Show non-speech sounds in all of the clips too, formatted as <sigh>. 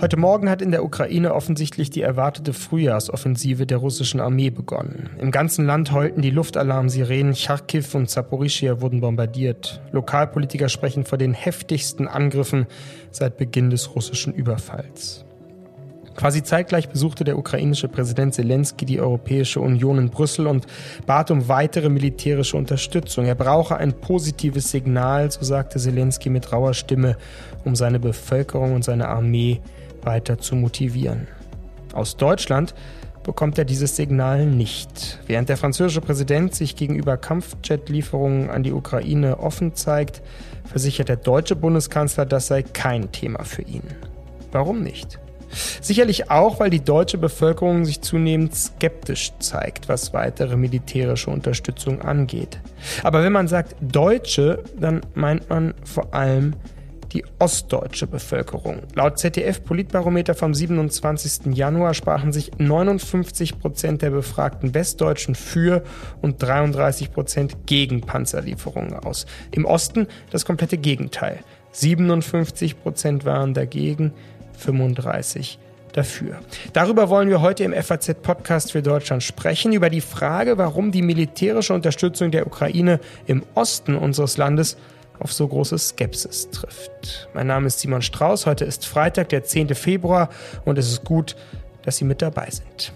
Heute Morgen hat in der Ukraine offensichtlich die erwartete Frühjahrsoffensive der russischen Armee begonnen. Im ganzen Land heulten die Luftalarmsirenen, Charkiw und Zaporischia wurden bombardiert. Lokalpolitiker sprechen vor den heftigsten Angriffen seit Beginn des russischen Überfalls. Quasi zeitgleich besuchte der ukrainische Präsident Zelensky die Europäische Union in Brüssel und bat um weitere militärische Unterstützung. Er brauche ein positives Signal, so sagte Zelensky mit rauer Stimme, um seine Bevölkerung und seine Armee weiter zu motivieren. Aus Deutschland bekommt er dieses Signal nicht. Während der französische Präsident sich gegenüber Kampfjet-Lieferungen an die Ukraine offen zeigt, versichert der deutsche Bundeskanzler, das sei kein Thema für ihn. Warum nicht? Sicherlich auch, weil die deutsche Bevölkerung sich zunehmend skeptisch zeigt, was weitere militärische Unterstützung angeht. Aber wenn man sagt Deutsche, dann meint man vor allem die ostdeutsche Bevölkerung. Laut ZDF-Politbarometer vom 27. Januar sprachen sich 59 Prozent der befragten Westdeutschen für und 33 Prozent gegen Panzerlieferungen aus. Im Osten das komplette Gegenteil. 57 Prozent waren dagegen, 35 dafür. Darüber wollen wir heute im FAZ-Podcast für Deutschland sprechen, über die Frage, warum die militärische Unterstützung der Ukraine im Osten unseres Landes auf so große Skepsis trifft. Mein Name ist Simon Strauß, heute ist Freitag, der 10. Februar und es ist gut, dass Sie mit dabei sind.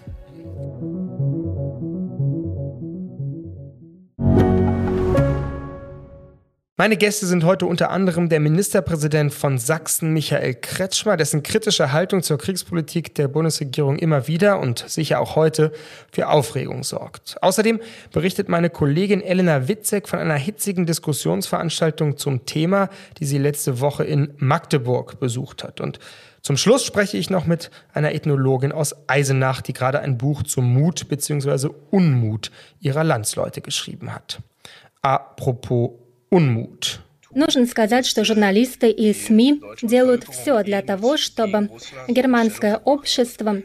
Meine Gäste sind heute unter anderem der Ministerpräsident von Sachsen, Michael Kretschmer, dessen kritische Haltung zur Kriegspolitik der Bundesregierung immer wieder und sicher auch heute für Aufregung sorgt. Außerdem berichtet meine Kollegin Elena Witzek von einer hitzigen Diskussionsveranstaltung zum Thema, die sie letzte Woche in Magdeburg besucht hat. Und zum Schluss spreche ich noch mit einer Ethnologin aus Eisenach, die gerade ein Buch zum Mut bzw. Unmut ihrer Landsleute geschrieben hat. Apropos Unmut. Нужно сказать, что журналисты и СМИ делают все для того, чтобы германское общество...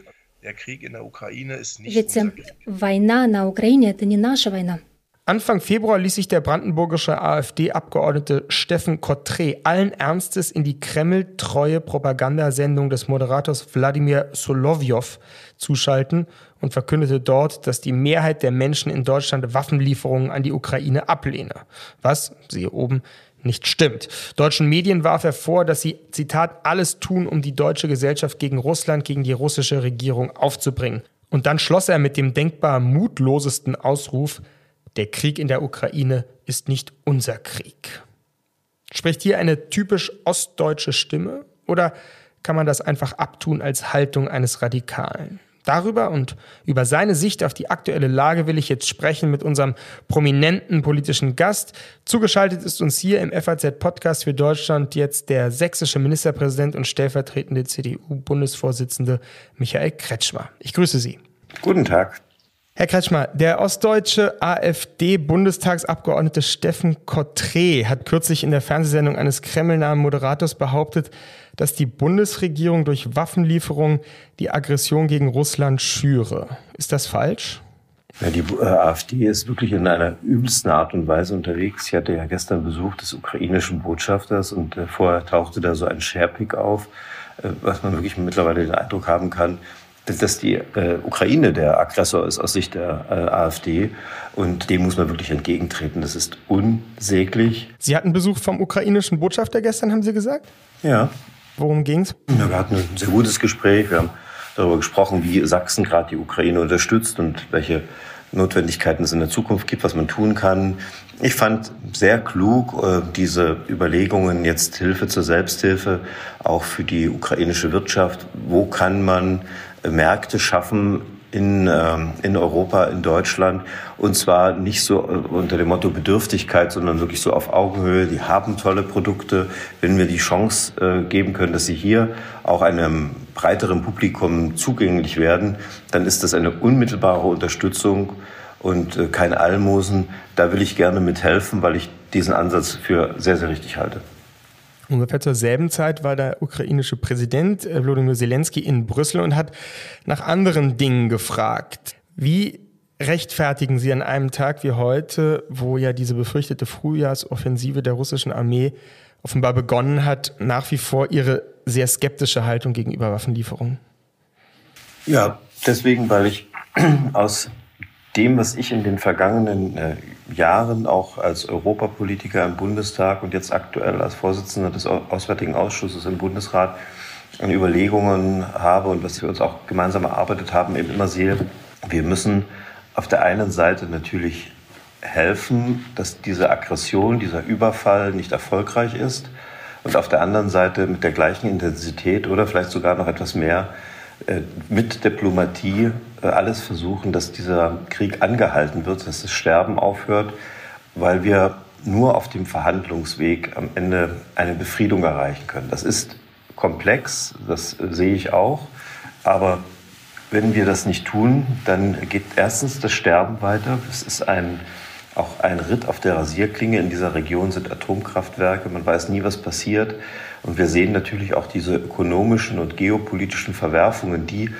Ведь война на Украине – это не наша война. Anfang Februar ließ sich der brandenburgische AfD-Abgeordnete Steffen Kottre allen Ernstes in die Kreml-treue Propagandasendung des Moderators Wladimir Solovjov zuschalten und verkündete dort, dass die Mehrheit der Menschen in Deutschland Waffenlieferungen an die Ukraine ablehne. Was, siehe oben, nicht stimmt. Deutschen Medien warf er vor, dass sie, Zitat, alles tun, um die deutsche Gesellschaft gegen Russland, gegen die russische Regierung aufzubringen. Und dann schloss er mit dem denkbar mutlosesten Ausruf, der Krieg in der Ukraine ist nicht unser Krieg. Spricht hier eine typisch ostdeutsche Stimme oder kann man das einfach abtun als Haltung eines Radikalen? Darüber und über seine Sicht auf die aktuelle Lage will ich jetzt sprechen mit unserem prominenten politischen Gast. Zugeschaltet ist uns hier im FAZ-Podcast für Deutschland jetzt der sächsische Ministerpräsident und stellvertretende CDU-Bundesvorsitzende Michael Kretschmer. Ich grüße Sie. Guten Tag. Herr Kretschmer, der ostdeutsche AfD-Bundestagsabgeordnete Steffen Kottre hat kürzlich in der Fernsehsendung eines Kremlnahen Moderators behauptet, dass die Bundesregierung durch Waffenlieferungen die Aggression gegen Russland schüre. Ist das falsch? Ja, die äh, AfD ist wirklich in einer übelsten Art und Weise unterwegs. Ich hatte ja gestern Besuch des ukrainischen Botschafters und äh, vorher tauchte da so ein Sharepick auf, äh, was man wirklich mittlerweile den Eindruck haben kann, dass die äh, Ukraine der Aggressor ist aus Sicht der äh, AfD. Und dem muss man wirklich entgegentreten. Das ist unsäglich. Sie hatten Besuch vom ukrainischen Botschafter gestern, haben Sie gesagt? Ja. Worum ging's? Ja, wir hatten ein sehr gutes Gespräch. Wir haben darüber gesprochen, wie Sachsen gerade die Ukraine unterstützt und welche Notwendigkeiten es in der Zukunft gibt, was man tun kann. Ich fand sehr klug äh, diese Überlegungen jetzt Hilfe zur Selbsthilfe auch für die ukrainische Wirtschaft. Wo kann man Märkte schaffen in, ähm, in Europa, in Deutschland. Und zwar nicht so äh, unter dem Motto Bedürftigkeit, sondern wirklich so auf Augenhöhe. Die haben tolle Produkte. Wenn wir die Chance äh, geben können, dass sie hier auch einem breiteren Publikum zugänglich werden, dann ist das eine unmittelbare Unterstützung und äh, kein Almosen. Da will ich gerne mithelfen, weil ich diesen Ansatz für sehr, sehr richtig halte. Ungefähr zur selben Zeit war der ukrainische Präsident äh, Volodymyr Zelensky in Brüssel und hat nach anderen Dingen gefragt. Wie rechtfertigen Sie an einem Tag wie heute, wo ja diese befürchtete Frühjahrsoffensive der russischen Armee offenbar begonnen hat, nach wie vor Ihre sehr skeptische Haltung gegenüber Waffenlieferungen? Ja, deswegen, weil ich <clears throat> aus dem, was ich in den vergangenen äh, Jahren auch als Europapolitiker im Bundestag und jetzt aktuell als Vorsitzender des Auswärtigen Ausschusses im Bundesrat an Überlegungen habe und was wir uns auch gemeinsam erarbeitet haben, eben immer sehe, wir müssen auf der einen Seite natürlich helfen, dass diese Aggression, dieser Überfall nicht erfolgreich ist und auf der anderen Seite mit der gleichen Intensität oder vielleicht sogar noch etwas mehr äh, mit Diplomatie alles versuchen, dass dieser Krieg angehalten wird, dass das Sterben aufhört, weil wir nur auf dem Verhandlungsweg am Ende eine Befriedung erreichen können. Das ist komplex, das sehe ich auch, aber wenn wir das nicht tun, dann geht erstens das Sterben weiter. Es ist ein, auch ein Ritt auf der Rasierklinge. In dieser Region sind Atomkraftwerke. Man weiß nie, was passiert. Und wir sehen natürlich auch diese ökonomischen und geopolitischen Verwerfungen, die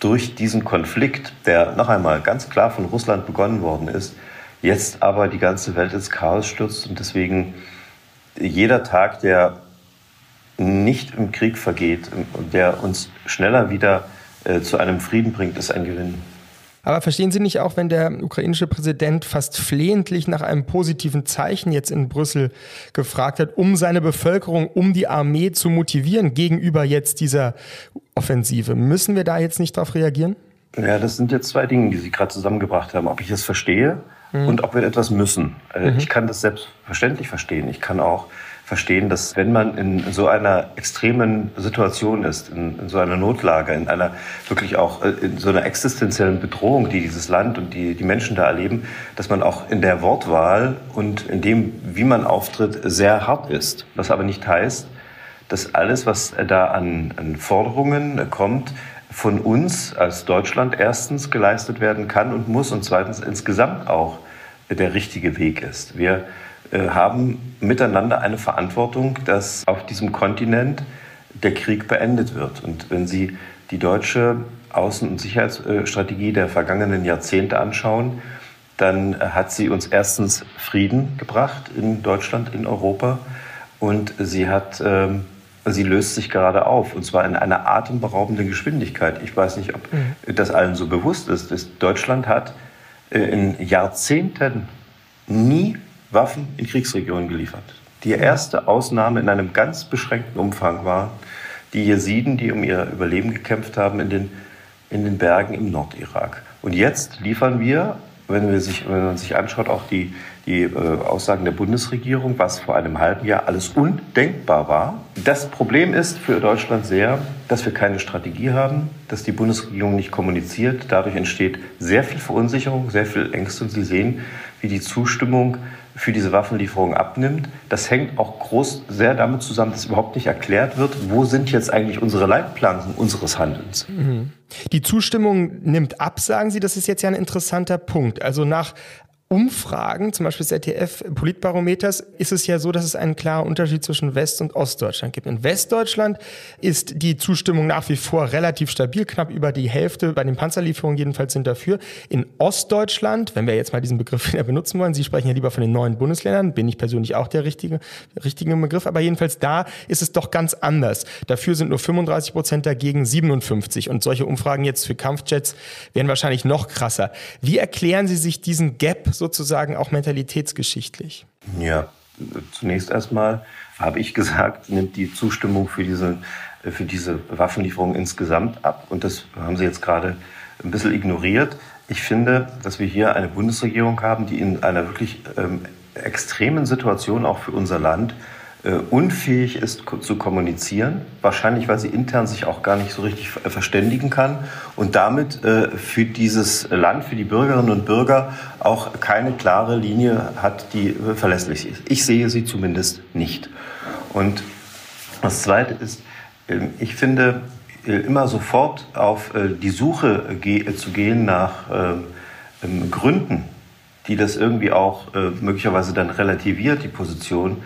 durch diesen Konflikt, der noch einmal ganz klar von Russland begonnen worden ist, jetzt aber die ganze Welt ins Chaos stürzt. Und deswegen jeder Tag, der nicht im Krieg vergeht der uns schneller wieder äh, zu einem Frieden bringt, ist ein Gewinn. Aber verstehen Sie nicht auch, wenn der ukrainische Präsident fast flehentlich nach einem positiven Zeichen jetzt in Brüssel gefragt hat, um seine Bevölkerung, um die Armee zu motivieren gegenüber jetzt dieser Offensive? Müssen wir da jetzt nicht darauf reagieren? Ja, das sind jetzt zwei Dinge, die Sie gerade zusammengebracht haben. Ob ich es verstehe mhm. und ob wir etwas müssen. Äh, mhm. Ich kann das selbstverständlich verstehen. Ich kann auch verstehen, dass wenn man in so einer extremen Situation ist, in, in, so einer Notlage, in einer wirklich auch äh, in so einer existenziellen Bedrohung, die dieses Land und die, die Menschen da erleben, dass man auch in der Wortwahl und in dem, wie man auftritt, sehr hart ist. Was aber nicht heißt, dass alles, was da an, an Forderungen kommt, von uns als Deutschland erstens geleistet werden kann und muss und zweitens insgesamt auch der richtige Weg ist. Wir haben miteinander eine Verantwortung, dass auf diesem Kontinent der Krieg beendet wird. Und wenn Sie die deutsche Außen- und Sicherheitsstrategie der vergangenen Jahrzehnte anschauen, dann hat sie uns erstens Frieden gebracht in Deutschland, in Europa und sie hat ähm, sie löst sich gerade auf und zwar in einer atemberaubenden Geschwindigkeit. Ich weiß nicht, ob mhm. das allen so bewusst ist. Deutschland hat äh, in Jahrzehnten nie Waffen in Kriegsregionen geliefert. Die erste Ausnahme in einem ganz beschränkten Umfang war die Jesiden, die um ihr Überleben gekämpft haben in den, in den Bergen im Nordirak. Und jetzt liefern wir, wenn, wir sich, wenn man sich anschaut, auch die, die äh, Aussagen der Bundesregierung, was vor einem halben Jahr alles undenkbar war. Das Problem ist für Deutschland sehr, dass wir keine Strategie haben, dass die Bundesregierung nicht kommuniziert. Dadurch entsteht sehr viel Verunsicherung, sehr viel Ängste. Und Sie sehen, wie die Zustimmung für diese Waffenlieferung abnimmt. Das hängt auch groß sehr damit zusammen, dass überhaupt nicht erklärt wird, wo sind jetzt eigentlich unsere Leitplanken unseres Handelns. Mhm. Die Zustimmung nimmt ab, sagen Sie. Das ist jetzt ja ein interessanter Punkt. Also nach Umfragen, zum Beispiel des ZDF-Politbarometers, ist es ja so, dass es einen klaren Unterschied zwischen West- und Ostdeutschland gibt. In Westdeutschland ist die Zustimmung nach wie vor relativ stabil, knapp über die Hälfte bei den Panzerlieferungen jedenfalls sind dafür. In Ostdeutschland, wenn wir jetzt mal diesen Begriff <laughs> wieder benutzen wollen, Sie sprechen ja lieber von den neuen Bundesländern, bin ich persönlich auch der richtige, richtige Begriff, aber jedenfalls da ist es doch ganz anders. Dafür sind nur 35 Prozent dagegen 57 und solche Umfragen jetzt für Kampfjets werden wahrscheinlich noch krasser. Wie erklären Sie sich diesen Gap sozusagen auch mentalitätsgeschichtlich? Ja, zunächst erstmal habe ich gesagt, nimmt die Zustimmung für diese, für diese Waffenlieferung insgesamt ab. Und das haben Sie jetzt gerade ein bisschen ignoriert. Ich finde, dass wir hier eine Bundesregierung haben, die in einer wirklich ähm, extremen Situation auch für unser Land unfähig ist zu kommunizieren, wahrscheinlich weil sie intern sich auch gar nicht so richtig verständigen kann und damit äh, für dieses Land, für die Bürgerinnen und Bürger auch keine klare Linie hat, die verlässlich ist. Ich sehe sie zumindest nicht. Und das Zweite ist, ähm, ich finde, äh, immer sofort auf die Suche zu gehen nach ähm, Gründen, die das irgendwie auch möglicherweise dann relativiert, die Position,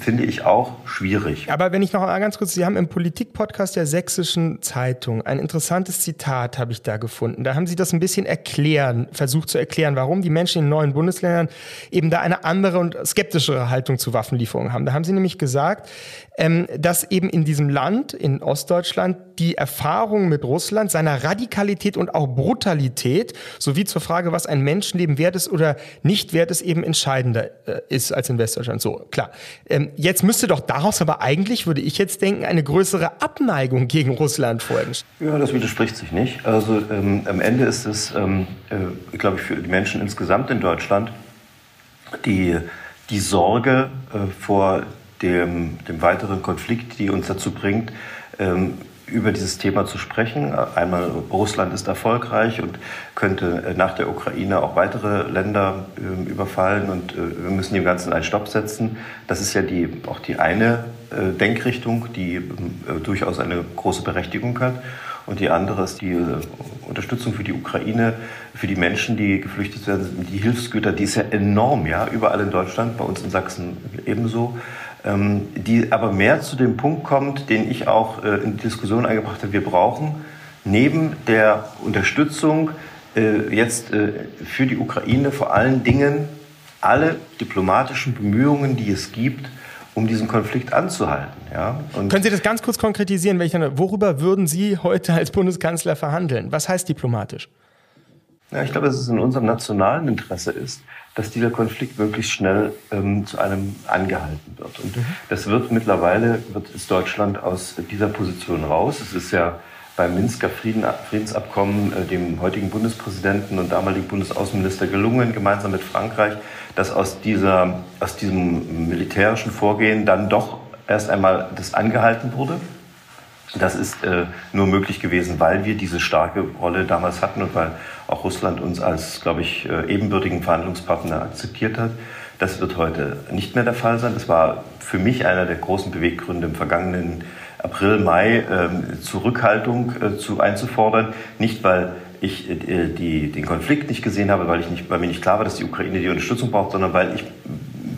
finde ich auch schwierig. Aber wenn ich noch mal ganz kurz, Sie haben im Politikpodcast der Sächsischen Zeitung ein interessantes Zitat habe ich da gefunden. Da haben Sie das ein bisschen erklären, versucht zu erklären, warum die Menschen in neuen Bundesländern eben da eine andere und skeptischere Haltung zu Waffenlieferungen haben. Da haben Sie nämlich gesagt, ähm, dass eben in diesem Land, in Ostdeutschland, die Erfahrung mit Russland, seiner Radikalität und auch Brutalität, sowie zur Frage, was ein Menschenleben wert ist oder nicht wert ist, eben entscheidender äh, ist als in Westdeutschland. So, klar. Ähm, jetzt müsste doch daraus aber eigentlich, würde ich jetzt denken, eine größere Abneigung gegen Russland folgen. Ja, das widerspricht sich nicht. Also ähm, am Ende ist es, ähm, äh, glaube ich, für die Menschen insgesamt in Deutschland die, die Sorge äh, vor dem, dem weiteren Konflikt, die uns dazu bringt, ähm, über dieses Thema zu sprechen. Einmal Russland ist erfolgreich und könnte äh, nach der Ukraine auch weitere Länder äh, überfallen und äh, wir müssen dem Ganzen einen Stopp setzen. Das ist ja die, auch die eine äh, Denkrichtung, die äh, durchaus eine große Berechtigung hat. Und die andere ist die äh, Unterstützung für die Ukraine, für die Menschen, die geflüchtet werden, die Hilfsgüter, die ist ja enorm, ja, überall in Deutschland, bei uns in Sachsen ebenso. Ähm, die aber mehr zu dem Punkt kommt, den ich auch äh, in die Diskussion eingebracht habe. Wir brauchen neben der Unterstützung äh, jetzt äh, für die Ukraine vor allen Dingen alle diplomatischen Bemühungen, die es gibt, um diesen Konflikt anzuhalten. Ja? Können Sie das ganz kurz konkretisieren? Worüber würden Sie heute als Bundeskanzler verhandeln? Was heißt diplomatisch? Ja, ich glaube, dass es in unserem nationalen Interesse ist, dass dieser Konflikt möglichst schnell ähm, zu einem angehalten wird. Und mhm. das wird mittlerweile, wird ist Deutschland aus dieser Position raus. Es ist ja beim Minsker Frieden, Friedensabkommen äh, dem heutigen Bundespräsidenten und damaligen Bundesaußenminister gelungen, gemeinsam mit Frankreich, dass aus, dieser, aus diesem militärischen Vorgehen dann doch erst einmal das angehalten wurde. Das ist äh, nur möglich gewesen, weil wir diese starke Rolle damals hatten und weil auch Russland uns als, glaube ich, äh, ebenbürtigen Verhandlungspartner akzeptiert hat. Das wird heute nicht mehr der Fall sein. Das war für mich einer der großen Beweggründe im vergangenen April, Mai, äh, Zurückhaltung äh, zu einzufordern. Nicht, weil ich äh, die, den Konflikt nicht gesehen habe, weil, ich nicht, weil mir nicht klar war, dass die Ukraine die Unterstützung braucht, sondern weil ich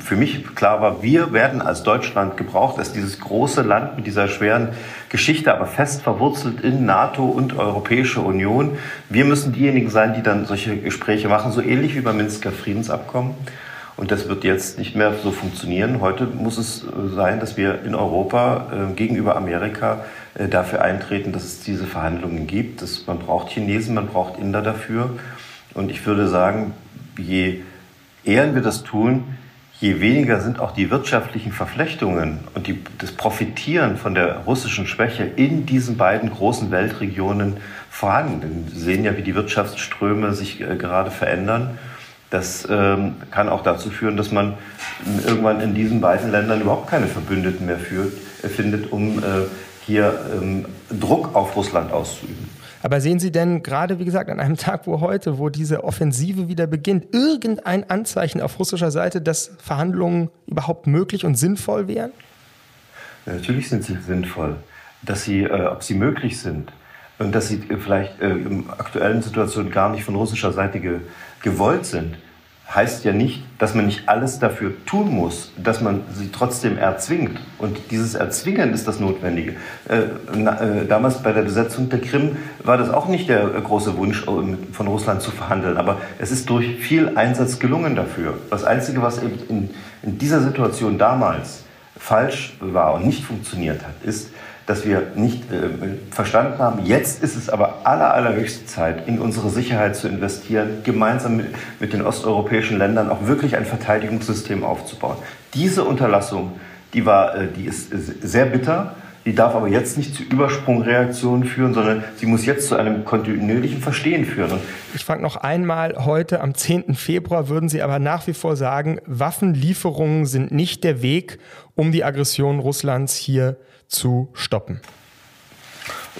für mich klar war, wir werden als Deutschland gebraucht, als dieses große Land mit dieser schweren Geschichte, aber fest verwurzelt in NATO und Europäische Union. Wir müssen diejenigen sein, die dann solche Gespräche machen, so ähnlich wie beim Minsker Friedensabkommen. Und das wird jetzt nicht mehr so funktionieren. Heute muss es äh, sein, dass wir in Europa äh, gegenüber Amerika äh, dafür eintreten, dass es diese Verhandlungen gibt. Das, man braucht Chinesen, man braucht Inder dafür. Und ich würde sagen, je eher wir das tun, je weniger sind auch die wirtschaftlichen Verflechtungen und die, das Profitieren von der russischen Schwäche in diesen beiden großen Weltregionen vorhanden. Wir sehen ja, wie die Wirtschaftsströme sich äh, gerade verändern. Das ähm, kann auch dazu führen, dass man irgendwann in diesen beiden Ländern überhaupt keine Verbündeten mehr führt, äh, findet, um äh, hier ähm, Druck auf Russland auszuüben. Aber sehen Sie denn gerade, wie gesagt, an einem Tag, wo heute, wo diese Offensive wieder beginnt, irgendein Anzeichen auf russischer Seite, dass Verhandlungen überhaupt möglich und sinnvoll wären? Natürlich sind sie sinnvoll. Dass sie, äh, ob sie möglich sind und dass sie vielleicht äh, in aktuellen Situationen gar nicht von russischer Seite ge gewollt sind, heißt ja nicht, dass man nicht alles dafür tun muss, dass man sie trotzdem erzwingt. Und dieses Erzwingen ist das Notwendige. Äh, äh, damals bei der Besetzung der Krim war das auch nicht der äh, große Wunsch, von Russland zu verhandeln. Aber es ist durch viel Einsatz gelungen dafür. Das Einzige, was eben in, in dieser Situation damals falsch war und nicht funktioniert hat, ist, dass wir nicht äh, verstanden haben. Jetzt ist es aber aller, allerhöchste Zeit, in unsere Sicherheit zu investieren, gemeinsam mit, mit den osteuropäischen Ländern auch wirklich ein Verteidigungssystem aufzubauen. Diese Unterlassung, die, war, äh, die ist sehr bitter. Die darf aber jetzt nicht zu Übersprungreaktionen führen, sondern sie muss jetzt zu einem kontinuierlichen Verstehen führen. Ich frage noch einmal, heute am 10. Februar würden Sie aber nach wie vor sagen, Waffenlieferungen sind nicht der Weg, um die Aggression Russlands hier zu stoppen?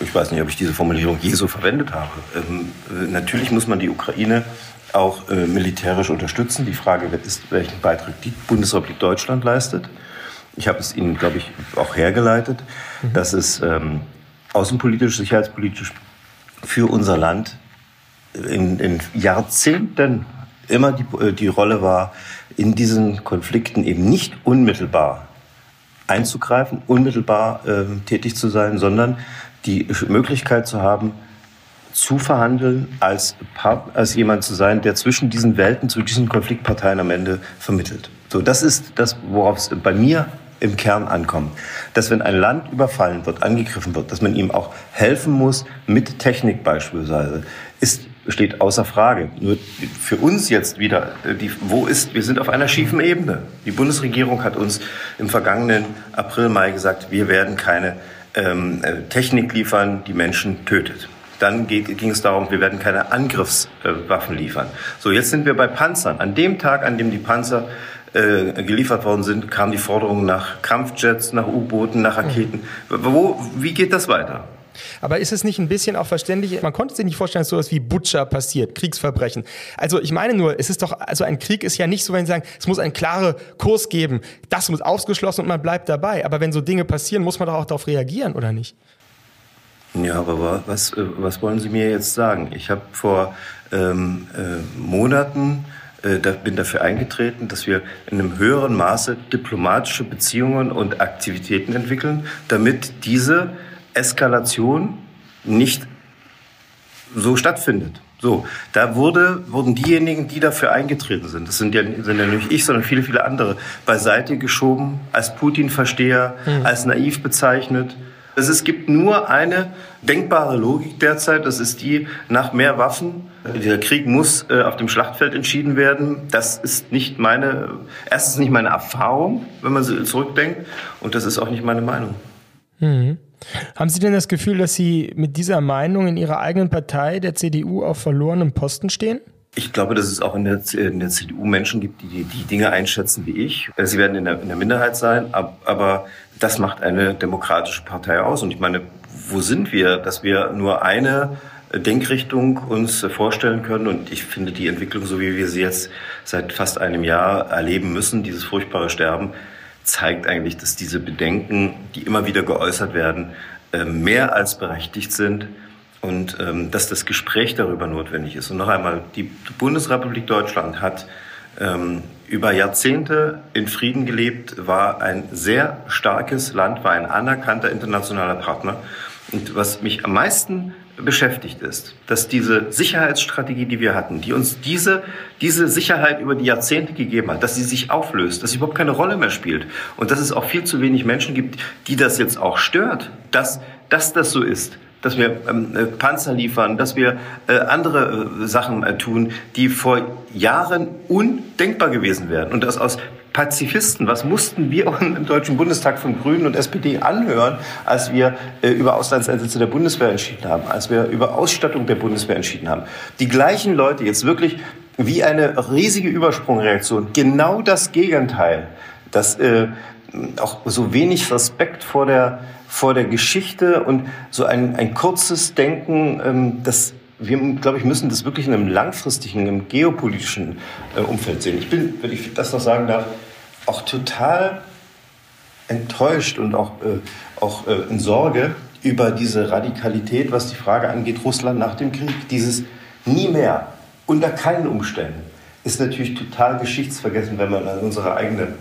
Ich weiß nicht, ob ich diese Formulierung je so verwendet habe. Ähm, äh, natürlich muss man die Ukraine auch äh, militärisch unterstützen. Die Frage ist, welchen Beitrag die Bundesrepublik Deutschland leistet. Ich habe es Ihnen, glaube ich, auch hergeleitet, mhm. dass es ähm, außenpolitisch, sicherheitspolitisch für unser Land in, in Jahrzehnten immer die, äh, die Rolle war, in diesen Konflikten eben nicht unmittelbar einzugreifen, unmittelbar äh, tätig zu sein, sondern die Möglichkeit zu haben, zu verhandeln, als, als jemand zu sein, der zwischen diesen Welten, zu diesen Konfliktparteien am Ende vermittelt. So, das ist das, worauf es bei mir im Kern ankommt. Dass wenn ein Land überfallen wird, angegriffen wird, dass man ihm auch helfen muss, mit Technik beispielsweise, ist steht außer Frage. Nur für uns jetzt wieder, äh, die, wo ist, wir sind auf einer schiefen Ebene. Die Bundesregierung hat uns im vergangenen April, Mai gesagt, wir werden keine ähm, äh, Technik liefern, die Menschen tötet. Dann ging es darum, wir werden keine Angriffswaffen liefern. So, jetzt sind wir bei Panzern. An dem Tag, an dem die Panzer äh, geliefert worden sind, kam die Forderung nach Kampfjets, nach U-Booten, nach Raketen. Wo, wie geht das weiter? Aber ist es nicht ein bisschen auch verständlich? Man konnte sich nicht vorstellen, dass sowas wie Butcher passiert, Kriegsverbrechen. Also ich meine nur, es ist doch, also ein Krieg ist ja nicht so, wenn Sie sagen, es muss einen klaren Kurs geben. Das muss ausgeschlossen und man bleibt dabei. Aber wenn so Dinge passieren, muss man doch auch darauf reagieren, oder nicht? Ja, aber was, äh, was wollen Sie mir jetzt sagen? Ich habe vor ähm, äh, Monaten äh, bin dafür eingetreten, dass wir in einem höheren Maße diplomatische Beziehungen und Aktivitäten entwickeln, damit diese Eskalation nicht so stattfindet. So, da wurde, wurden diejenigen, die dafür eingetreten sind, das sind ja, sind ja nicht ich, sondern viele, viele andere, beiseite geschoben, als Putin-Versteher, mhm. als naiv bezeichnet. Also es gibt nur eine denkbare Logik derzeit, das ist die nach mehr Waffen. Der Krieg muss äh, auf dem Schlachtfeld entschieden werden. Das ist nicht meine, erstens nicht meine Erfahrung, wenn man zurückdenkt, und das ist auch nicht meine Meinung. Mhm. Haben Sie denn das Gefühl, dass Sie mit dieser Meinung in Ihrer eigenen Partei, der CDU, auf verlorenem Posten stehen? Ich glaube, dass es auch in der, in der CDU Menschen gibt, die, die Dinge einschätzen wie ich. Sie werden in der, in der Minderheit sein, aber das macht eine demokratische Partei aus. Und ich meine, wo sind wir, dass wir nur eine Denkrichtung uns vorstellen können. Und ich finde die Entwicklung, so wie wir sie jetzt seit fast einem Jahr erleben müssen, dieses furchtbare Sterben, zeigt eigentlich, dass diese Bedenken, die immer wieder geäußert werden, äh, mehr als berechtigt sind und ähm, dass das Gespräch darüber notwendig ist. Und noch einmal, die Bundesrepublik Deutschland hat ähm, über Jahrzehnte in Frieden gelebt, war ein sehr starkes Land, war ein anerkannter internationaler Partner. Und was mich am meisten beschäftigt ist, dass diese Sicherheitsstrategie, die wir hatten, die uns diese, diese Sicherheit über die Jahrzehnte gegeben hat, dass sie sich auflöst, dass sie überhaupt keine Rolle mehr spielt und dass es auch viel zu wenig Menschen gibt, die das jetzt auch stört, dass, dass das so ist dass wir ähm, äh, Panzer liefern, dass wir äh, andere äh, Sachen äh, tun, die vor Jahren undenkbar gewesen wären. Und das aus Pazifisten, was mussten wir im Deutschen Bundestag von Grünen und SPD anhören, als wir äh, über Auslandseinsätze der Bundeswehr entschieden haben, als wir über Ausstattung der Bundeswehr entschieden haben. Die gleichen Leute jetzt wirklich wie eine riesige Übersprungreaktion, genau das Gegenteil, dass äh, auch so wenig Respekt vor der vor der Geschichte und so ein, ein kurzes Denken, ähm, das wir, glaube ich, müssen das wirklich in einem langfristigen, im geopolitischen äh, Umfeld sehen. Ich bin, wenn ich das noch sagen darf, auch total enttäuscht und auch, äh, auch äh, in Sorge über diese Radikalität, was die Frage angeht, Russland nach dem Krieg. Dieses nie mehr, unter keinen Umständen, ist natürlich total geschichtsvergessen, wenn man an, unsere eigene,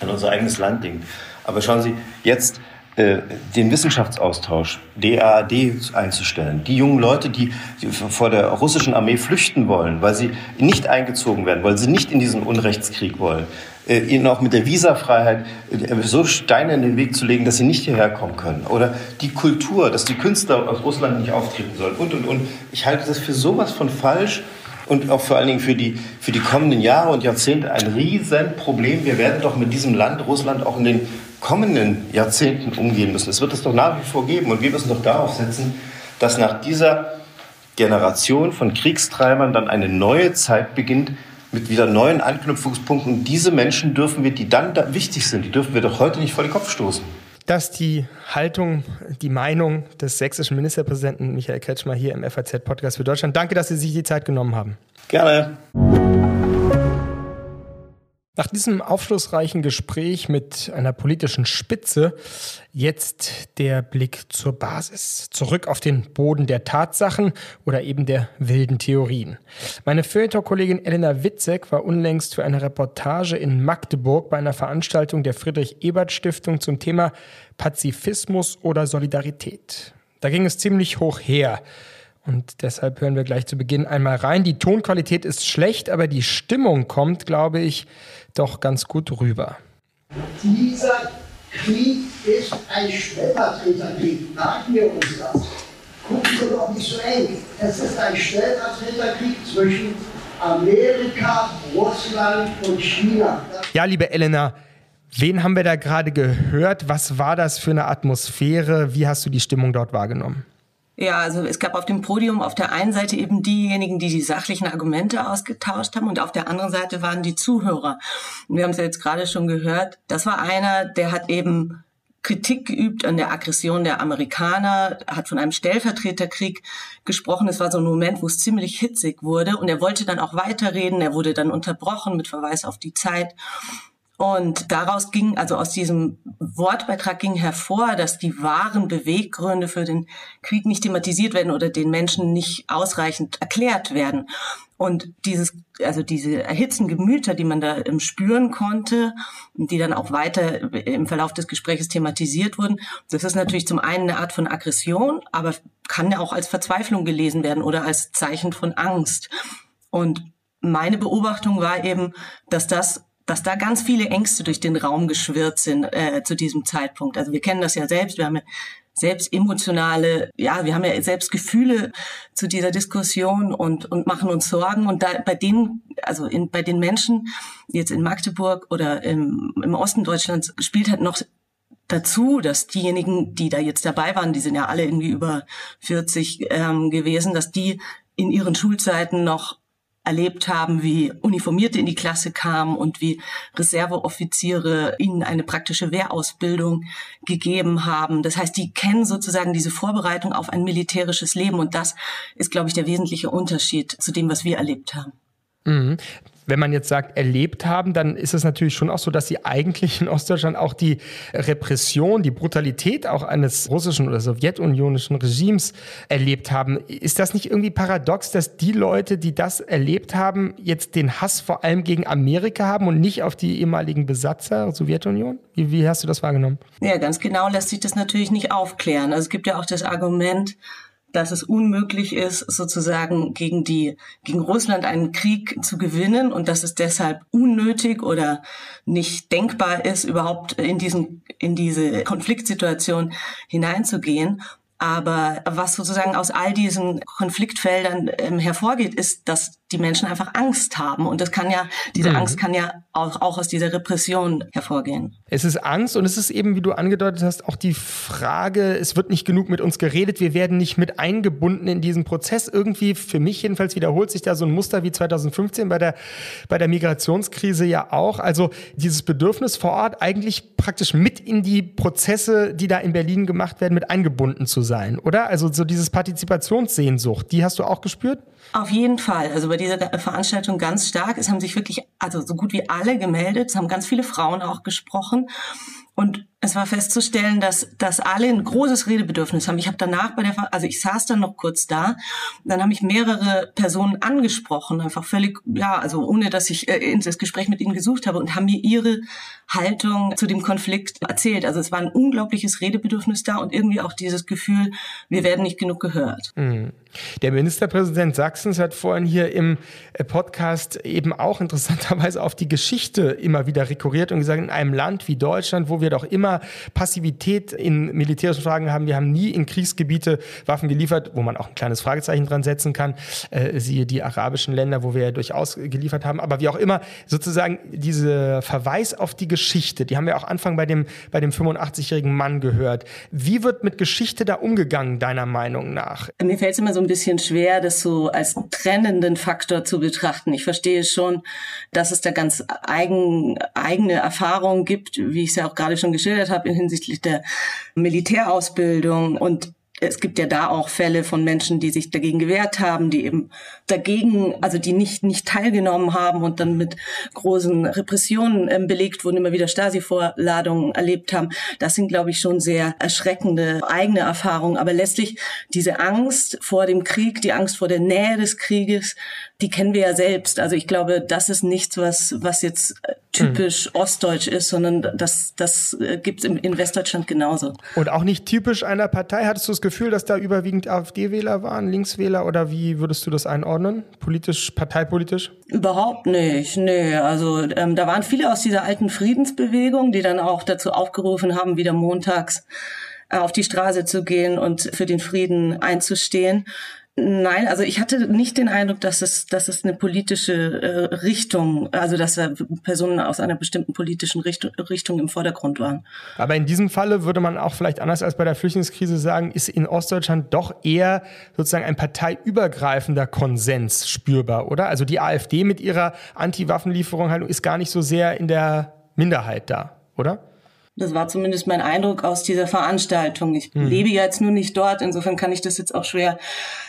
an unser eigenes Land denkt. Aber schauen Sie, jetzt den Wissenschaftsaustausch, DAAD einzustellen. Die jungen Leute, die vor der russischen Armee flüchten wollen, weil sie nicht eingezogen werden, weil sie nicht in diesen Unrechtskrieg wollen, äh, ihnen auch mit der Visafreiheit äh, so Steine in den Weg zu legen, dass sie nicht hierher kommen können. Oder die Kultur, dass die Künstler aus Russland nicht auftreten sollen und, und, und. Ich halte das für sowas von falsch und auch vor allen Dingen für die, für die kommenden Jahre und Jahrzehnte ein Riesenproblem. Wir werden doch mit diesem Land Russland auch in den kommenden Jahrzehnten umgehen müssen. Es wird es doch nach wie vor geben und wir müssen doch darauf setzen, dass nach dieser Generation von Kriegstreibern dann eine neue Zeit beginnt mit wieder neuen Anknüpfungspunkten. Und diese Menschen dürfen wir, die dann da wichtig sind, die dürfen wir doch heute nicht vor den Kopf stoßen. Das ist die Haltung, die Meinung des sächsischen Ministerpräsidenten Michael Kretschmer hier im FAZ-Podcast für Deutschland. Danke, dass Sie sich die Zeit genommen haben. Gerne. Nach diesem aufschlussreichen Gespräch mit einer politischen Spitze jetzt der Blick zur Basis. Zurück auf den Boden der Tatsachen oder eben der wilden Theorien. Meine Feuilleton-Kollegin Elena Witzek war unlängst für eine Reportage in Magdeburg bei einer Veranstaltung der Friedrich-Ebert-Stiftung zum Thema Pazifismus oder Solidarität. Da ging es ziemlich hoch her. Und deshalb hören wir gleich zu Beginn einmal rein. Die Tonqualität ist schlecht, aber die Stimmung kommt, glaube ich, doch ganz gut rüber. Dieser Krieg ist ein Stellvertreterkrieg. Merken wir uns das. Gucken Sie doch nicht so eng. Es ist ein Stellvertreterkrieg zwischen Amerika, Russland und China. Ja, liebe Elena, wen haben wir da gerade gehört? Was war das für eine Atmosphäre? Wie hast du die Stimmung dort wahrgenommen? Ja, also es gab auf dem Podium auf der einen Seite eben diejenigen, die die sachlichen Argumente ausgetauscht haben und auf der anderen Seite waren die Zuhörer. Und wir haben es ja jetzt gerade schon gehört, das war einer, der hat eben Kritik geübt an der Aggression der Amerikaner, hat von einem Stellvertreterkrieg gesprochen. Es war so ein Moment, wo es ziemlich hitzig wurde und er wollte dann auch weiterreden. Er wurde dann unterbrochen mit Verweis auf die Zeit. Und daraus ging, also aus diesem Wortbeitrag ging hervor, dass die wahren Beweggründe für den Krieg nicht thematisiert werden oder den Menschen nicht ausreichend erklärt werden. Und dieses, also diese erhitzten Gemüter, die man da spüren konnte, die dann auch weiter im Verlauf des Gesprächs thematisiert wurden, das ist natürlich zum einen eine Art von Aggression, aber kann ja auch als Verzweiflung gelesen werden oder als Zeichen von Angst. Und meine Beobachtung war eben, dass das dass da ganz viele Ängste durch den Raum geschwirrt sind äh, zu diesem Zeitpunkt. Also wir kennen das ja selbst, wir haben ja selbst emotionale, ja, wir haben ja selbst Gefühle zu dieser Diskussion und, und machen uns Sorgen. Und da bei denen, also in, bei den Menschen jetzt in Magdeburg oder im, im Osten Deutschlands spielt halt noch dazu, dass diejenigen, die da jetzt dabei waren, die sind ja alle irgendwie über 40 ähm, gewesen, dass die in ihren Schulzeiten noch erlebt haben, wie Uniformierte in die Klasse kamen und wie Reserveoffiziere ihnen eine praktische Wehrausbildung gegeben haben. Das heißt, die kennen sozusagen diese Vorbereitung auf ein militärisches Leben und das ist, glaube ich, der wesentliche Unterschied zu dem, was wir erlebt haben. Mhm wenn man jetzt sagt, erlebt haben, dann ist es natürlich schon auch so, dass sie eigentlich in Ostdeutschland auch die Repression, die Brutalität auch eines russischen oder sowjetunionischen Regimes erlebt haben. Ist das nicht irgendwie paradox, dass die Leute, die das erlebt haben, jetzt den Hass vor allem gegen Amerika haben und nicht auf die ehemaligen Besatzer Sowjetunion? Wie, wie hast du das wahrgenommen? Ja, ganz genau lässt sich das natürlich nicht aufklären. Also es gibt ja auch das Argument, dass es unmöglich ist, sozusagen gegen die, gegen Russland einen Krieg zu gewinnen und dass es deshalb unnötig oder nicht denkbar ist, überhaupt in diesen, in diese Konfliktsituation hineinzugehen. Aber was sozusagen aus all diesen Konfliktfeldern ähm, hervorgeht, ist, dass die Menschen einfach Angst haben. Und das kann ja, diese mhm. Angst kann ja auch, auch aus dieser Repression hervorgehen. Es ist Angst und es ist eben, wie du angedeutet hast, auch die Frage, es wird nicht genug mit uns geredet, wir werden nicht mit eingebunden in diesen Prozess. Irgendwie, für mich jedenfalls, wiederholt sich da so ein Muster wie 2015 bei der, bei der Migrationskrise ja auch. Also dieses Bedürfnis vor Ort eigentlich praktisch mit in die Prozesse, die da in Berlin gemacht werden, mit eingebunden zu sein, oder? Also so dieses Partizipationssehnsucht, die hast du auch gespürt? Auf jeden Fall. Also bei dieser Veranstaltung ganz stark. Es haben sich wirklich, also so gut wie alle gemeldet. Es haben ganz viele Frauen auch gesprochen. Und es war festzustellen, dass, dass alle ein großes Redebedürfnis haben. Ich habe danach bei der, also ich saß dann noch kurz da, dann haben mich mehrere Personen angesprochen, einfach völlig, ja, also ohne dass ich äh, das Gespräch mit ihnen gesucht habe und haben mir ihre Haltung zu dem Konflikt erzählt. Also es war ein unglaubliches Redebedürfnis da und irgendwie auch dieses Gefühl, wir werden nicht genug gehört. Mhm. Der Ministerpräsident Sachsens hat vorhin hier im äh, Podcast eben auch interessanterweise auf die Geschichte immer wieder rekurriert und gesagt, in einem Land wie Deutschland, wo wir doch immer Passivität in militärischen Fragen haben, wir haben nie in Kriegsgebiete Waffen geliefert, wo man auch ein kleines Fragezeichen dran setzen kann, äh, siehe die arabischen Länder, wo wir ja durchaus geliefert haben, aber wie auch immer, sozusagen diese Verweis auf die Geschichte, die haben wir auch Anfang bei dem, bei dem 85-jährigen Mann gehört. Wie wird mit Geschichte da umgegangen, deiner Meinung nach? Mir fällt es immer so ein bisschen schwer, das so als trennenden Faktor zu betrachten. Ich verstehe schon, dass es da ganz eigen, eigene Erfahrungen gibt, wie ich es ja auch gerade schon geschildert habe, hinsichtlich der Militärausbildung. Und es gibt ja da auch Fälle von Menschen, die sich dagegen gewehrt haben, die eben dagegen, also die nicht, nicht teilgenommen haben und dann mit großen Repressionen ähm, belegt wurden, immer wieder Stasi-Vorladungen erlebt haben. Das sind, glaube ich, schon sehr erschreckende eigene Erfahrungen. Aber letztlich diese Angst vor dem Krieg, die Angst vor der Nähe des Krieges, die kennen wir ja selbst. Also ich glaube, das ist nichts, was, was jetzt äh, typisch mhm. ostdeutsch ist, sondern das, das äh, gibt es in Westdeutschland genauso. Und auch nicht typisch einer Partei. Hattest du das Gefühl, dass da überwiegend AfD-Wähler waren, Linkswähler oder wie würdest du das einordnen? Politisch, parteipolitisch? Überhaupt nicht, nee. Also ähm, da waren viele aus dieser alten Friedensbewegung, die dann auch dazu aufgerufen haben, wieder montags äh, auf die Straße zu gehen und für den Frieden einzustehen. Nein, also ich hatte nicht den Eindruck, dass es, dass es eine politische äh, Richtung, also dass da Personen aus einer bestimmten politischen Richtung, Richtung im Vordergrund waren. Aber in diesem Falle würde man auch vielleicht anders als bei der Flüchtlingskrise sagen, ist in Ostdeutschland doch eher sozusagen ein parteiübergreifender Konsens spürbar, oder? Also die AfD mit ihrer Anti-Waffenlieferung halt ist gar nicht so sehr in der Minderheit da, oder? Das war zumindest mein Eindruck aus dieser Veranstaltung. Ich mhm. lebe jetzt nur nicht dort, insofern kann ich das jetzt auch schwer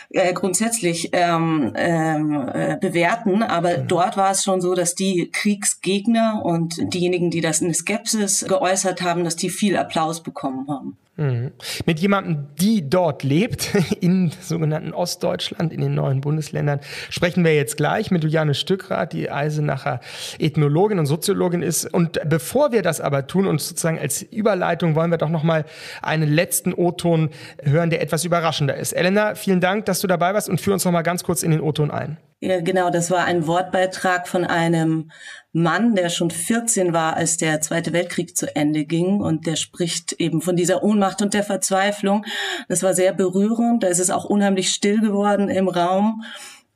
äh, grundsätzlich ähm, ähm, äh, bewerten. Aber mhm. dort war es schon so, dass die Kriegsgegner und diejenigen, die das in Skepsis geäußert haben, dass die viel Applaus bekommen haben. Mhm. Mit jemandem, die dort lebt, <laughs> in sogenannten Ostdeutschland, in den neuen Bundesländern, sprechen wir jetzt gleich mit Juliane Stückrath, die Eisenacher Ethnologin und Soziologin ist. Und bevor wir das aber tun und sozusagen als Überleitung wollen wir doch noch mal einen letzten O-Ton hören, der etwas überraschender ist. Elena, vielen Dank, dass du dabei warst und führ uns noch mal ganz kurz in den O-Ton ein. Ja, genau, das war ein Wortbeitrag von einem Mann, der schon 14 war, als der Zweite Weltkrieg zu Ende ging. Und der spricht eben von dieser Ohnmacht und der Verzweiflung. Das war sehr berührend. Da ist es auch unheimlich still geworden im Raum.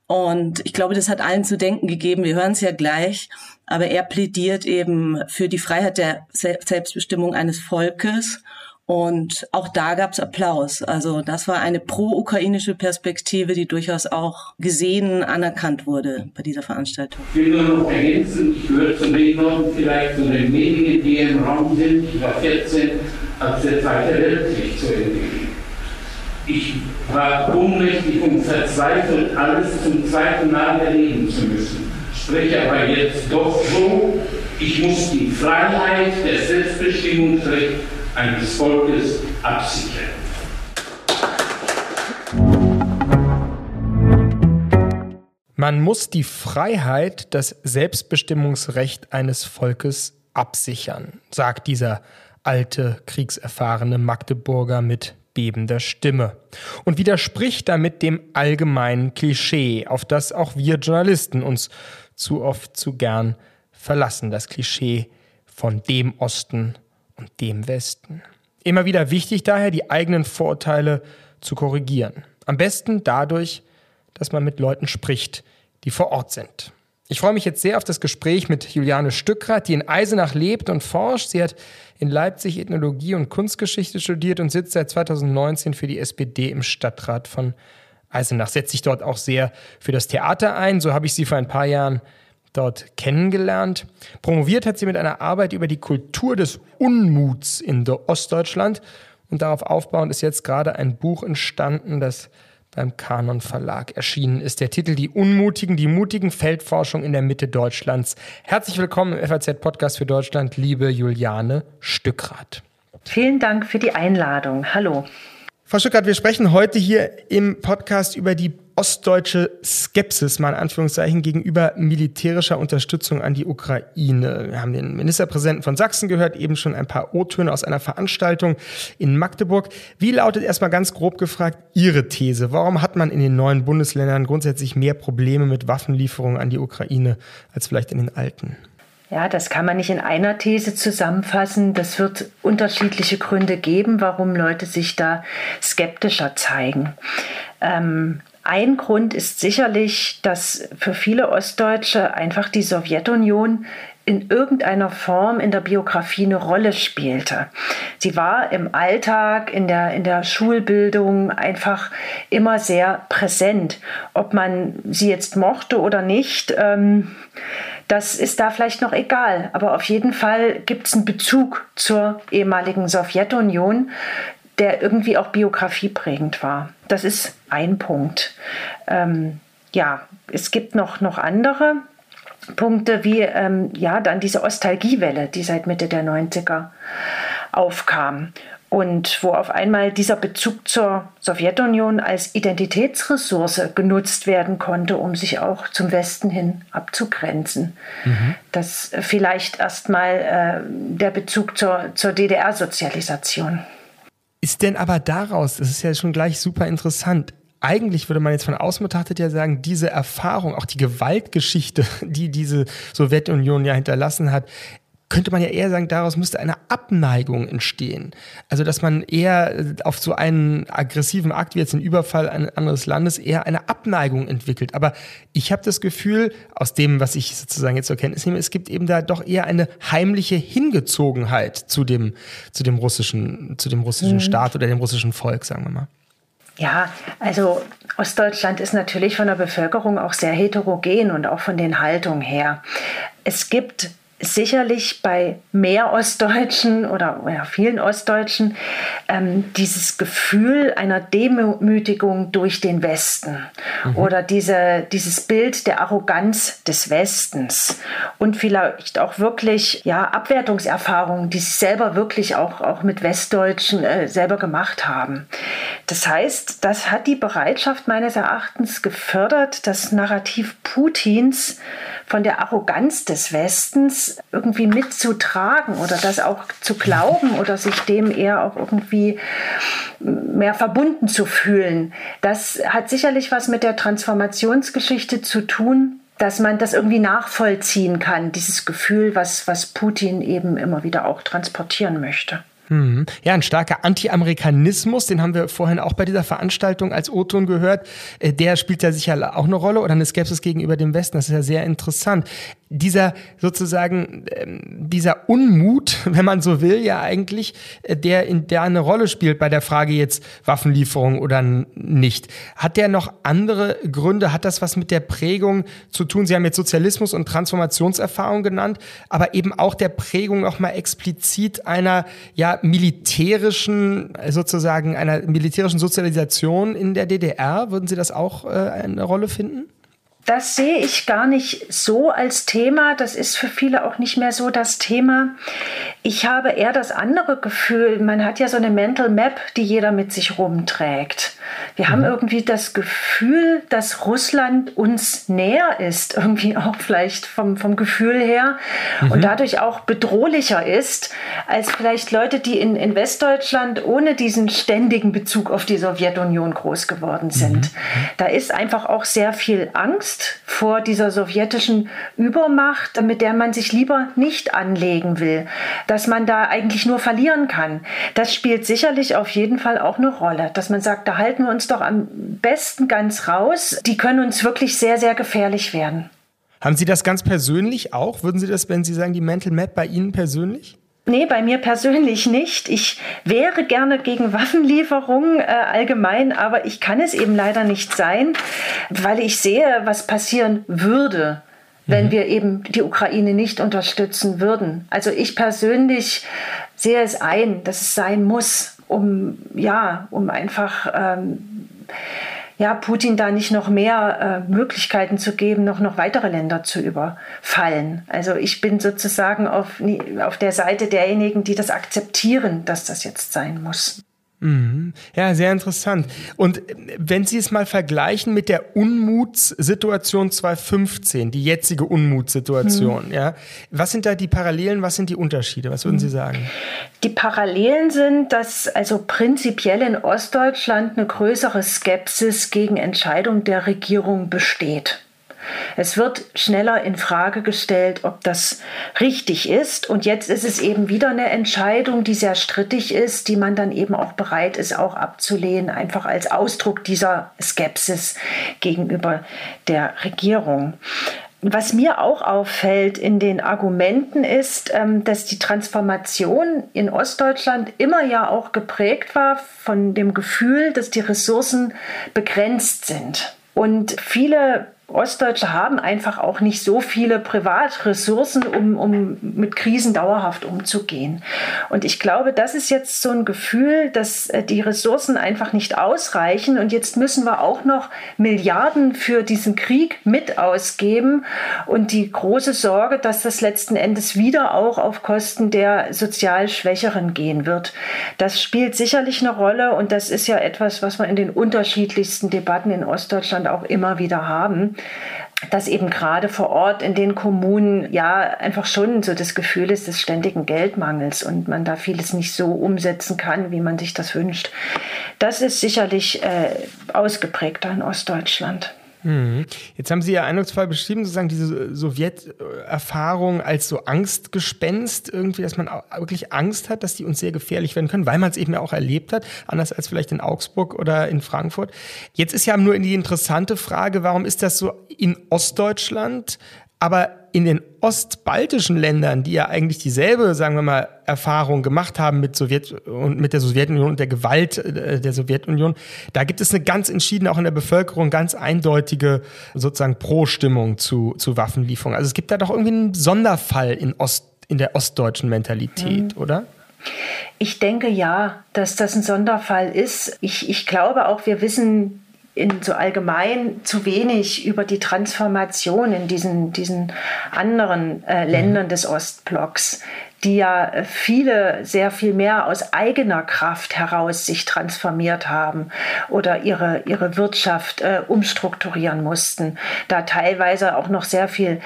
Und ich glaube, das hat allen zu denken gegeben. Wir hören es ja gleich. Aber er plädiert eben für die Freiheit der Selbstbestimmung eines Volkes und auch da gab es Applaus. Also das war eine pro-ukrainische Perspektive, die durchaus auch gesehen, anerkannt wurde bei dieser Veranstaltung. Ich will nur noch ergänzen, ich gehöre zu den Leuten, vielleicht zu den wenigen, die im Raum sind. Ich war 14, als der Zweite Weltkrieg zu Ende ging. Ich war ohnmächtig und verzweifelt, alles zum zweiten Mal erleben zu müssen. Spreche aber jetzt doch so, ich muss die Freiheit, der Selbstbestimmungsrecht eines Volkes absichern. Man muss die Freiheit, das Selbstbestimmungsrecht eines Volkes absichern, sagt dieser alte, kriegserfahrene Magdeburger mit bebender Stimme und widerspricht damit dem allgemeinen Klischee, auf das auch wir Journalisten uns zu oft zu gern verlassen, das Klischee von dem Osten und dem Westen. Immer wieder wichtig daher, die eigenen Vorurteile zu korrigieren. Am besten dadurch, dass man mit Leuten spricht, die vor Ort sind. Ich freue mich jetzt sehr auf das Gespräch mit Juliane Stückrath, die in Eisenach lebt und forscht. Sie hat in Leipzig Ethnologie und Kunstgeschichte studiert und sitzt seit 2019 für die SPD im Stadtrat von Eisenach. Setzt sich dort auch sehr für das Theater ein. So habe ich sie vor ein paar Jahren dort kennengelernt. Promoviert hat sie mit einer Arbeit über die Kultur des Unmuts in Ostdeutschland und darauf aufbauend ist jetzt gerade ein Buch entstanden, das beim Kanon Verlag erschienen ist. Der Titel Die Unmutigen, die mutigen Feldforschung in der Mitte Deutschlands. Herzlich willkommen im FAZ Podcast für Deutschland, liebe Juliane Stückrath. Vielen Dank für die Einladung. Hallo. Frau Stückrath, wir sprechen heute hier im Podcast über die ostdeutsche Skepsis, mal in Anführungszeichen, gegenüber militärischer Unterstützung an die Ukraine. Wir haben den Ministerpräsidenten von Sachsen gehört, eben schon ein paar O-Töne aus einer Veranstaltung in Magdeburg. Wie lautet erstmal ganz grob gefragt Ihre These? Warum hat man in den neuen Bundesländern grundsätzlich mehr Probleme mit Waffenlieferungen an die Ukraine als vielleicht in den alten? Ja, das kann man nicht in einer These zusammenfassen. Das wird unterschiedliche Gründe geben, warum Leute sich da skeptischer zeigen. Ähm, ein Grund ist sicherlich, dass für viele Ostdeutsche einfach die Sowjetunion in irgendeiner Form in der Biografie eine Rolle spielte. Sie war im Alltag, in der, in der Schulbildung einfach immer sehr präsent. Ob man sie jetzt mochte oder nicht, ähm, das ist da vielleicht noch egal. Aber auf jeden Fall gibt es einen Bezug zur ehemaligen Sowjetunion, der irgendwie auch biografieprägend war. Das ist ein Punkt. Ähm, ja, es gibt noch, noch andere Punkte wie ähm, ja, dann diese Ostalgiewelle, die seit Mitte der 90er aufkam und wo auf einmal dieser Bezug zur Sowjetunion als Identitätsressource genutzt werden konnte, um sich auch zum Westen hin abzugrenzen. Mhm. Das vielleicht erstmal äh, der Bezug zur, zur DDR-Sozialisation. Ist denn aber daraus, das ist ja schon gleich super interessant, eigentlich würde man jetzt von außen betrachtet ja sagen, diese Erfahrung, auch die Gewaltgeschichte, <laughs> die diese Sowjetunion ja hinterlassen hat, könnte man ja eher sagen, daraus müsste eine Abneigung entstehen. Also, dass man eher äh, auf so einen aggressiven Akt wie jetzt den Überfall eines anderes Landes eher eine Abneigung entwickelt. Aber ich habe das Gefühl, aus dem, was ich sozusagen jetzt zur Kenntnis nehme, es gibt eben da doch eher eine heimliche Hingezogenheit zu dem, zu dem russischen, zu dem russischen mhm. Staat oder dem russischen Volk, sagen wir mal. Ja, also Ostdeutschland ist natürlich von der Bevölkerung auch sehr heterogen und auch von den Haltungen her. Es gibt sicherlich bei mehr Ostdeutschen oder ja, vielen Ostdeutschen ähm, dieses Gefühl einer Demütigung durch den Westen mhm. oder diese, dieses Bild der Arroganz des Westens und vielleicht auch wirklich ja, Abwertungserfahrungen, die sie selber wirklich auch, auch mit Westdeutschen äh, selber gemacht haben. Das heißt, das hat die Bereitschaft meines Erachtens gefördert, das Narrativ Putins von der Arroganz des Westens irgendwie mitzutragen oder das auch zu glauben <laughs> oder sich dem eher auch irgendwie mehr verbunden zu fühlen. Das hat sicherlich was mit der Transformationsgeschichte zu tun, dass man das irgendwie nachvollziehen kann, dieses Gefühl, was, was Putin eben immer wieder auch transportieren möchte. Mhm. Ja, ein starker Anti-Amerikanismus, den haben wir vorhin auch bei dieser Veranstaltung als O-Ton gehört. Äh, der spielt ja sicher auch eine Rolle oder eine Skepsis gegenüber dem Westen. Das ist ja sehr interessant dieser sozusagen ähm, dieser Unmut, <laughs> wenn man so will, ja eigentlich, äh, der in der eine Rolle spielt bei der Frage jetzt Waffenlieferung oder nicht. Hat der noch andere Gründe? Hat das was mit der Prägung zu tun? Sie haben jetzt Sozialismus und Transformationserfahrung genannt, aber eben auch der Prägung noch mal explizit einer ja militärischen sozusagen einer militärischen Sozialisation in der DDR. Würden Sie das auch äh, eine Rolle finden? Das sehe ich gar nicht so als Thema. Das ist für viele auch nicht mehr so das Thema. Ich habe eher das andere Gefühl. Man hat ja so eine Mental Map, die jeder mit sich rumträgt. Wir mhm. haben irgendwie das Gefühl, dass Russland uns näher ist, irgendwie auch vielleicht vom, vom Gefühl her mhm. und dadurch auch bedrohlicher ist, als vielleicht Leute, die in, in Westdeutschland ohne diesen ständigen Bezug auf die Sowjetunion groß geworden sind. Mhm. Da ist einfach auch sehr viel Angst vor dieser sowjetischen Übermacht, mit der man sich lieber nicht anlegen will, dass man da eigentlich nur verlieren kann. Das spielt sicherlich auf jeden Fall auch eine Rolle, dass man sagt, da halten wir uns doch am besten ganz raus. Die können uns wirklich sehr, sehr gefährlich werden. Haben Sie das ganz persönlich auch? Würden Sie das, wenn Sie sagen, die Mental Map bei Ihnen persönlich? Nee, bei mir persönlich nicht. Ich wäre gerne gegen Waffenlieferungen äh, allgemein, aber ich kann es eben leider nicht sein, weil ich sehe, was passieren würde, wenn mhm. wir eben die Ukraine nicht unterstützen würden. Also ich persönlich sehe es ein, dass es sein muss, um ja, um einfach ähm, ja, Putin da nicht noch mehr äh, Möglichkeiten zu geben, noch, noch weitere Länder zu überfallen. Also ich bin sozusagen auf, auf der Seite derjenigen, die das akzeptieren, dass das jetzt sein muss. Mhm. Ja, sehr interessant. Und wenn Sie es mal vergleichen mit der Unmutssituation 2015, die jetzige Unmutssituation, mhm. ja, was sind da die Parallelen, was sind die Unterschiede? Was würden Sie mhm. sagen? Die Parallelen sind, dass also prinzipiell in Ostdeutschland eine größere Skepsis gegen Entscheidungen der Regierung besteht. Es wird schneller in Frage gestellt, ob das richtig ist. Und jetzt ist es eben wieder eine Entscheidung, die sehr strittig ist, die man dann eben auch bereit ist, auch abzulehnen, einfach als Ausdruck dieser Skepsis gegenüber der Regierung. Was mir auch auffällt in den Argumenten ist, ähm, dass die Transformation in Ostdeutschland immer ja auch geprägt war von dem Gefühl, dass die Ressourcen begrenzt sind. Und viele Ostdeutsche haben einfach auch nicht so viele Privatressourcen, um, um mit Krisen dauerhaft umzugehen. Und ich glaube, das ist jetzt so ein Gefühl, dass äh, die Ressourcen einfach nicht ausreichen. Und jetzt müssen wir auch noch Milliarden für diesen Krieg mit ausgeben. Und die große Sorge, dass das letzten Endes wieder auch auf Kosten der sozial Schwächeren gehen wird. Das spielt sicherlich eine Rolle. Und das ist ja etwas, was wir in den unterschiedlichsten Debatten in Ostdeutschland auch immer wieder haben dass eben gerade vor Ort in den Kommunen ja einfach schon so das Gefühl ist des ständigen Geldmangels und man da vieles nicht so umsetzen kann, wie man sich das wünscht. Das ist sicherlich äh, ausgeprägter in Ostdeutschland. Mhm. Jetzt haben Sie ja eindrucksvoll beschrieben, sozusagen diese Sowjeterfahrung als so Angstgespenst, irgendwie, dass man wirklich Angst hat, dass die uns sehr gefährlich werden können, weil man es eben auch erlebt hat, anders als vielleicht in Augsburg oder in Frankfurt. Jetzt ist ja nur die interessante Frage, warum ist das so in Ostdeutschland, aber in den ostbaltischen Ländern, die ja eigentlich dieselbe, sagen wir mal, Erfahrung gemacht haben mit Sowjet und mit der Sowjetunion und der Gewalt äh, der Sowjetunion, da gibt es eine ganz entschiedene, auch in der Bevölkerung, ganz eindeutige sozusagen Pro-Stimmung zu, zu Waffenlieferungen. Also es gibt da doch irgendwie einen Sonderfall in Ost, in der ostdeutschen Mentalität, mhm. oder? Ich denke ja, dass das ein Sonderfall ist. Ich, ich glaube auch, wir wissen in so allgemein zu wenig über die Transformation in diesen, diesen anderen äh, Ländern mhm. des Ostblocks, die ja viele sehr viel mehr aus eigener Kraft heraus sich transformiert haben oder ihre, ihre Wirtschaft äh, umstrukturieren mussten, da teilweise auch noch sehr viel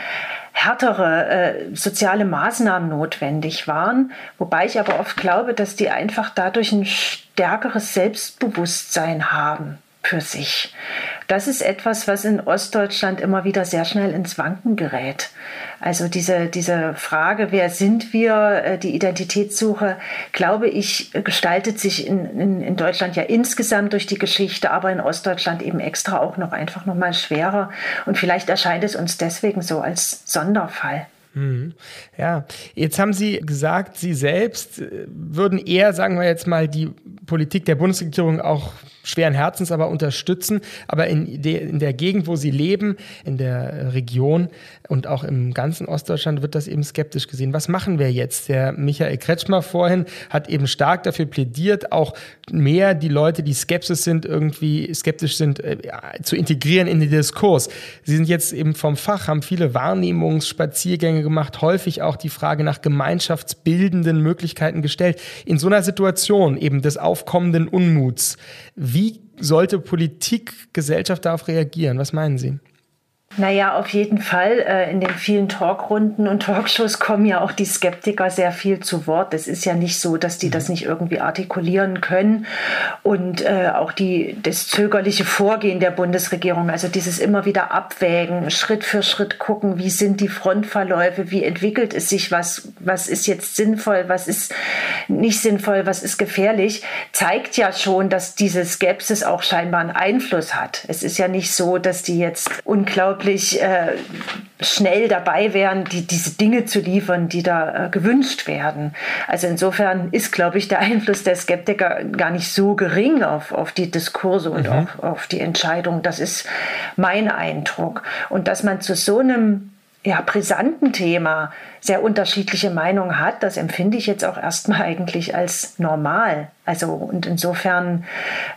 härtere äh, soziale Maßnahmen notwendig waren, wobei ich aber oft glaube, dass die einfach dadurch ein stärkeres Selbstbewusstsein haben für sich. Das ist etwas, was in Ostdeutschland immer wieder sehr schnell ins Wanken gerät. Also diese, diese Frage, wer sind wir, äh, die Identitätssuche, glaube ich, gestaltet sich in, in, in Deutschland ja insgesamt durch die Geschichte, aber in Ostdeutschland eben extra auch noch einfach noch mal schwerer. Und vielleicht erscheint es uns deswegen so als Sonderfall. Mhm. Ja, jetzt haben Sie gesagt, Sie selbst äh, würden eher, sagen wir jetzt mal, die Politik der Bundesregierung auch schweren Herzens aber unterstützen. Aber in, de, in der Gegend, wo sie leben, in der Region und auch im ganzen Ostdeutschland wird das eben skeptisch gesehen. Was machen wir jetzt? Der Michael Kretschmer vorhin hat eben stark dafür plädiert, auch mehr die Leute, die skeptisch sind, irgendwie skeptisch sind, äh, zu integrieren in den Diskurs. Sie sind jetzt eben vom Fach, haben viele Wahrnehmungsspaziergänge gemacht, häufig auch die Frage nach gemeinschaftsbildenden Möglichkeiten gestellt. In so einer Situation eben des aufkommenden Unmuts, wie sollte Politik, Gesellschaft darauf reagieren? Was meinen Sie? Naja, auf jeden Fall. Äh, in den vielen Talkrunden und <laughs> Talkshows kommen ja auch die Skeptiker sehr viel zu Wort. Es ist ja nicht so, dass die das mhm. nicht irgendwie artikulieren können. Und äh, auch die, das zögerliche Vorgehen der Bundesregierung, also dieses immer wieder Abwägen, Schritt für Schritt gucken, wie sind die Frontverläufe, wie entwickelt es sich, was, was ist jetzt sinnvoll, was ist nicht sinnvoll, was ist gefährlich, zeigt ja schon, dass diese Skepsis auch scheinbar einen Einfluss hat. Es ist ja nicht so, dass die jetzt unglaublich unglaublich äh, schnell dabei wären, die, diese Dinge zu liefern, die da äh, gewünscht werden. Also insofern ist, glaube ich, der Einfluss der Skeptiker gar nicht so gering auf, auf die Diskurse und mhm. auf, auf die Entscheidung. Das ist mein Eindruck. Und dass man zu so einem ja, brisanten Thema sehr unterschiedliche Meinungen hat, das empfinde ich jetzt auch erstmal <laughs> eigentlich als normal. Also und insofern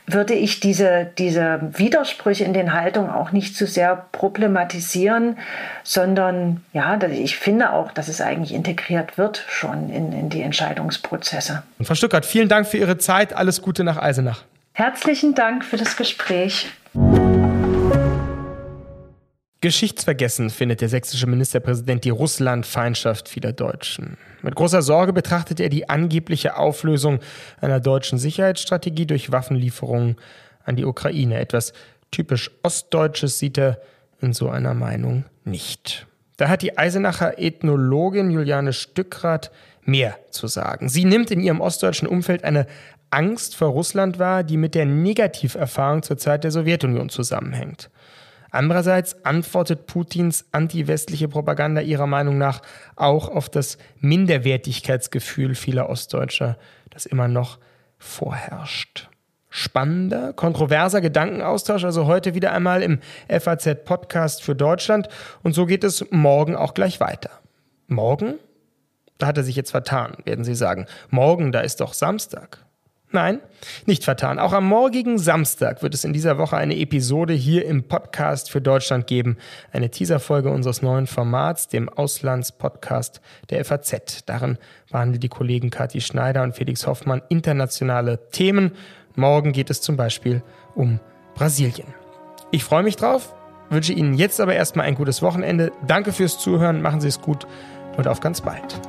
würde ich diese, diese Widersprüche in den Haltungen auch nicht zu sehr problematisieren, sondern ja, ich finde auch, dass es eigentlich integriert wird schon in, in die Entscheidungsprozesse. Und Frau Stückert, vielen Dank für Ihre Zeit. Alles Gute nach Eisenach. Herzlichen Dank für das Gespräch. Geschichtsvergessen findet der sächsische Ministerpräsident die Russlandfeindschaft vieler Deutschen. Mit großer Sorge betrachtet er die angebliche Auflösung einer deutschen Sicherheitsstrategie durch Waffenlieferungen an die Ukraine. Etwas typisch Ostdeutsches sieht er in so einer Meinung nicht. Da hat die Eisenacher Ethnologin Juliane Stückrath mehr zu sagen. Sie nimmt in ihrem ostdeutschen Umfeld eine Angst vor Russland wahr, die mit der Negativerfahrung zur Zeit der Sowjetunion zusammenhängt. Andererseits antwortet Putins anti-westliche Propaganda ihrer Meinung nach auch auf das Minderwertigkeitsgefühl vieler Ostdeutscher, das immer noch vorherrscht. spannender, kontroverser Gedankenaustausch, also heute wieder einmal im FAZ Podcast für Deutschland. Und so geht es morgen auch gleich weiter. Morgen? Da hat er sich jetzt vertan, werden Sie sagen. Morgen, da ist doch Samstag. Nein, nicht vertan. Auch am morgigen Samstag wird es in dieser Woche eine Episode hier im Podcast für Deutschland geben. Eine Teaserfolge unseres neuen Formats, dem Auslandspodcast der FAZ. Darin behandeln die Kollegen Kathi Schneider und Felix Hoffmann internationale Themen. Morgen geht es zum Beispiel um Brasilien. Ich freue mich drauf, wünsche Ihnen jetzt aber erstmal ein gutes Wochenende. Danke fürs Zuhören, machen Sie es gut und auf ganz bald.